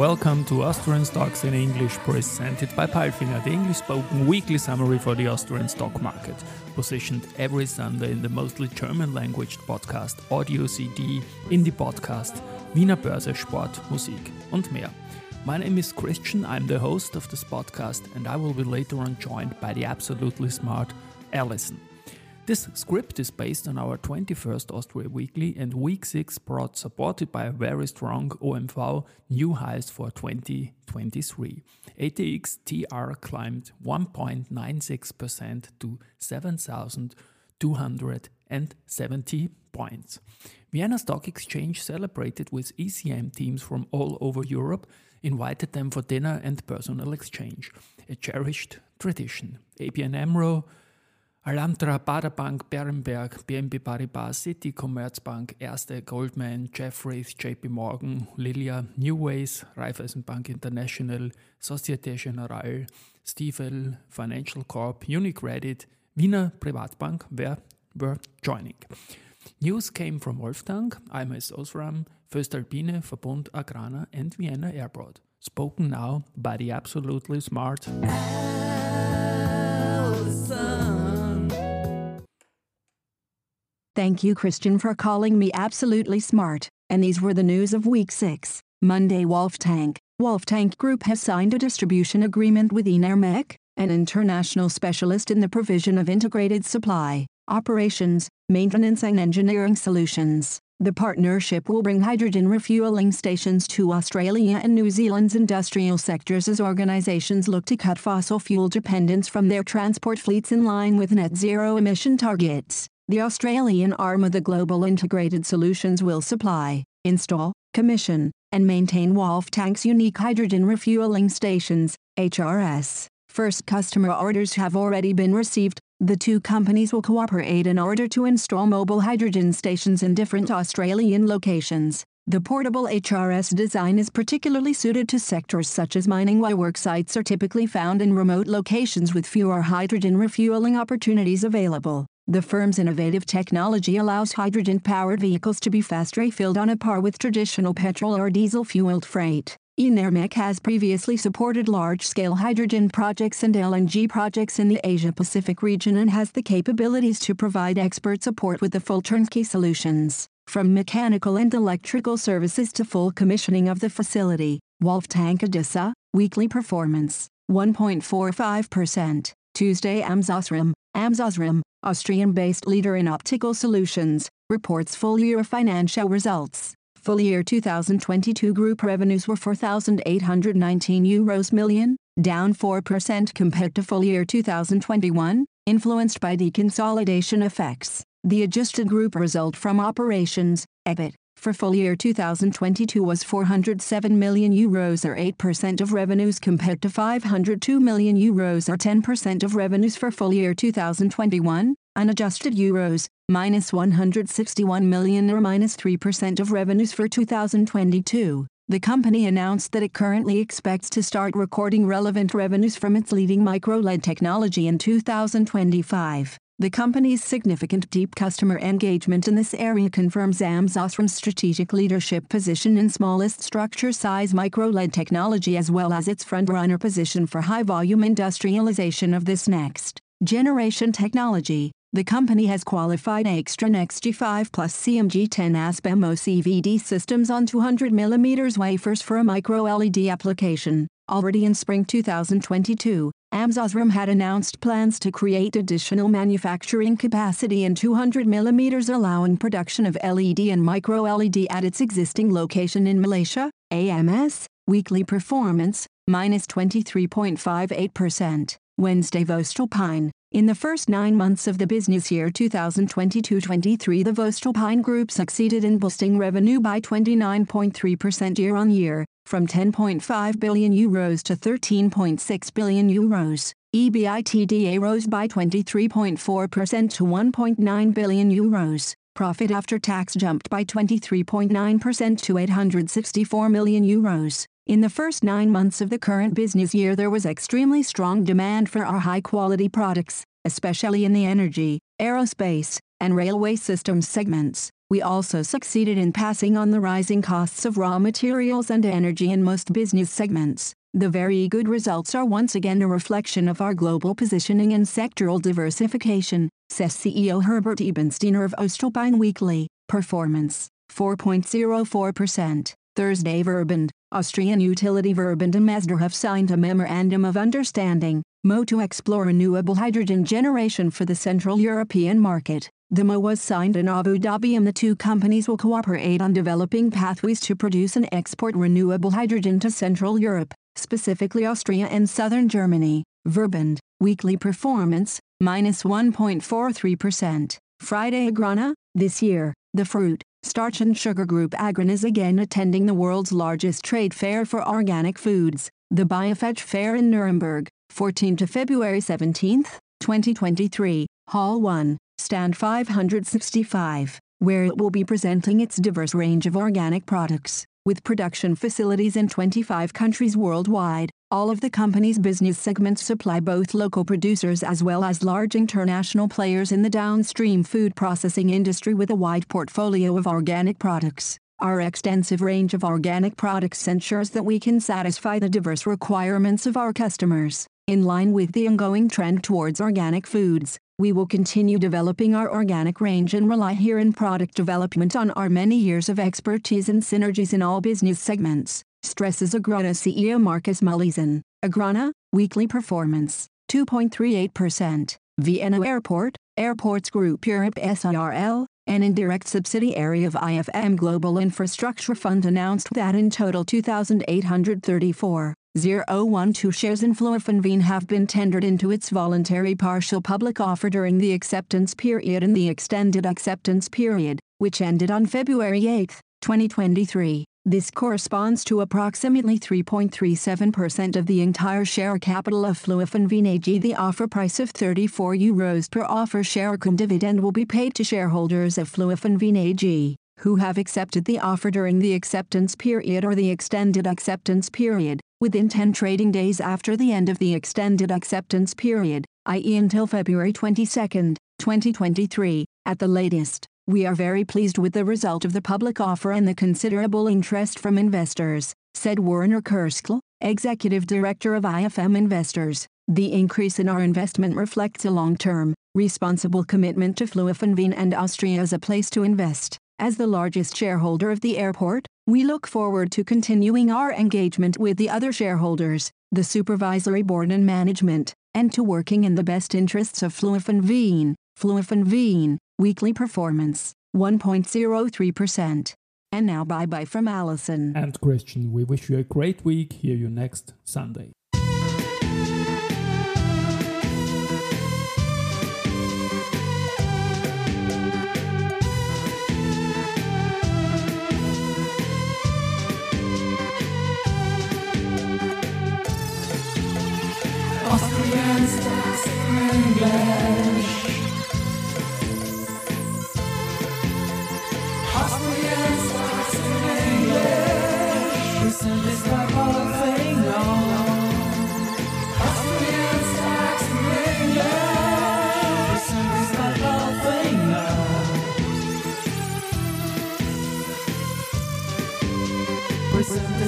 welcome to Austrian Stocks in English, presented by Palfinger, the English spoken weekly summary for the Austrian stock market. Positioned every Sunday in the mostly German language podcast, Audio CD, Indie Podcast, Wiener Börse, Sport, Musik und mehr. My name is Christian, I'm the host of this podcast, and I will be later on joined by the absolutely smart Alison. This script is based on our 21st Austria Weekly and Week 6 brought supported by a very strong OMV new highs for 2023. ATX TR climbed 1.96% to 7,270 points. Vienna Stock Exchange celebrated with ECM teams from all over Europe, invited them for dinner and personal exchange, a cherished tradition. ABN AMRO, Alantra, Baader Bank, Berenberg, BNP Paribas, Citi, Commerzbank, Erste, Goldman, Jefferies, JP Morgan, Lilia, Newways, Raiffeisenbank International, Societe Generale, Stifel, Financial Corp, UniCredit, Wiener Privatbank were, were joining. News came from Wolfgang, IMS Osram, voestalpine, Verbund Agrana, and Vienna Airport. Spoken now by the absolutely smart. Thank you, Christian, for calling me absolutely smart. And these were the news of week 6. Monday Wolf Tank. Wolf Tank Group has signed a distribution agreement with EnerMech, an international specialist in the provision of integrated supply, operations, maintenance and engineering solutions. The partnership will bring hydrogen refueling stations to Australia and New Zealand's industrial sectors as organizations look to cut fossil fuel dependence from their transport fleets in line with net zero emission targets. The Australian arm of the Global Integrated Solutions will supply, install, commission, and maintain Wolf Tanks' unique hydrogen refueling stations, HRS. First customer orders have already been received. The two companies will cooperate in order to install mobile hydrogen stations in different Australian locations. The portable HRS design is particularly suited to sectors such as mining where work sites are typically found in remote locations with fewer hydrogen refueling opportunities available. The firm's innovative technology allows hydrogen-powered vehicles to be fast refilled on a par with traditional petrol or diesel-fueled freight. EnerMech has previously supported large-scale hydrogen projects and LNG projects in the Asia-Pacific region and has the capabilities to provide expert support with the full turnkey solutions. From mechanical and electrical services to full commissioning of the facility, Wolf Tank Adisa, weekly performance, 1.45%. Tuesday AMS Osram, Austrian-based leader in optical solutions, reports full-year financial results. Full-year 2022 group revenues were 4,819 euros million, down 4% compared to full-year 2021, influenced by deconsolidation effects. The adjusted group result from operations, EBIT, for full year 2022 was 407 million euros or 8% of revenues compared to 502 million euros or 10% of revenues for full year 2021, unadjusted euros, minus 161 million or minus 3% of revenues for 2022. The company announced that it currently expects to start recording relevant revenues from its leading micro-LED technology in 2025. The company's significant deep customer engagement in this area confirms AMS Osram's strategic leadership position in smallest structure size micro-LED technology as well as its front-runner position for high-volume industrialization of this next generation technology. The company has qualified Aixtron's G5 plus CMG10 ASP MOCVD systems on 200mm wafers for a micro-LED application. Already in spring 2022, AMS Osram had announced plans to create additional manufacturing capacity in 200mm allowing production of LED and micro-LED at its existing location in Malaysia, AMS, weekly performance, minus 23.58%. Wednesday Voestalpine. In the first nine months of the business year 2022-23 the Voestalpine Group succeeded in boosting revenue by 29.3% year-on-year, from 10.5 billion euros to 13.6 billion euros. EBITDA rose by 23.4% to 1.9 billion euros. Profit after tax jumped by 23.9% to 864 million euros. In the first nine months of the current business year there was extremely strong demand for our high-quality products, especially in the energy, aerospace, and railway systems segments. We also succeeded in passing on the rising costs of raw materials and energy in most business segments. The very good results are once again a reflection of our global positioning and sectoral diversification, says CEO Herbert Eibensteiner of Voestalpine Weekly. Performance 4.04%. Thursday Verbund, Austrian utility Verbund and Masdar have signed a memorandum of understanding, MO to explore renewable hydrogen generation for the Central European market. The MO was signed in Abu Dhabi and the two companies will cooperate on developing pathways to produce and export renewable hydrogen to Central Europe, specifically Austria and southern Germany. Verbund, weekly performance, minus 1.43%. Friday Agrana, this year, the fruit, starch and sugar group Agrana is again attending the world's largest trade fair for organic foods, the Biofach Fair in Nuremberg, 14 to February 17, 2023, Hall 1 stand 565, where it will be presenting its diverse range of organic products. With production facilities in 25 countries worldwide, all of the company's business segments supply both local producers as well as large international players in the downstream food processing industry with a wide portfolio of organic products. Our extensive range of organic products ensures that we can satisfy the diverse requirements of our customers. In line with the ongoing trend towards organic foods, we will continue developing our organic range and rely here in product development on our many years of expertise and synergies in all business segments, stresses Agrana CEO Markus Mühleisen. Agrana, weekly performance, 2.38%. Vienna Airport, Airports Group Europe SRL, an indirect subsidiary of IFM Global Infrastructure Fund announced that in total 2,834 012 shares in Flughafen Wien have been tendered into its voluntary partial public offer during the acceptance period and the extended acceptance period, which ended on February 8, 2023. This corresponds to approximately 3.37% of the entire share capital of Flughafen Wien AG. The offer price of 34 euros per offer share cum dividend will be paid to shareholders of Flughafen Wien AG who have accepted the offer during the acceptance period or the extended acceptance period, within 10 trading days after the end of the extended acceptance period, i.e. until February 22, 2023, at the latest. We are very pleased with the result of the public offer and the considerable interest from investors, said Werner Kerschl, Executive Director of IFM Investors. The increase in our investment reflects a long-term, responsible commitment to Flughafen Wien and Austria as a place to invest. As the largest shareholder of the airport, we look forward to continuing our engagement with the other shareholders, the supervisory board and management, and to working in the best interests of Flughafen Wien. Fluofinveen, weekly performance, 1.03%. And now bye bye from Allison. And Christian, we wish you a great week. Hear you next Sunday.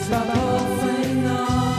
Presentes para o Senhor.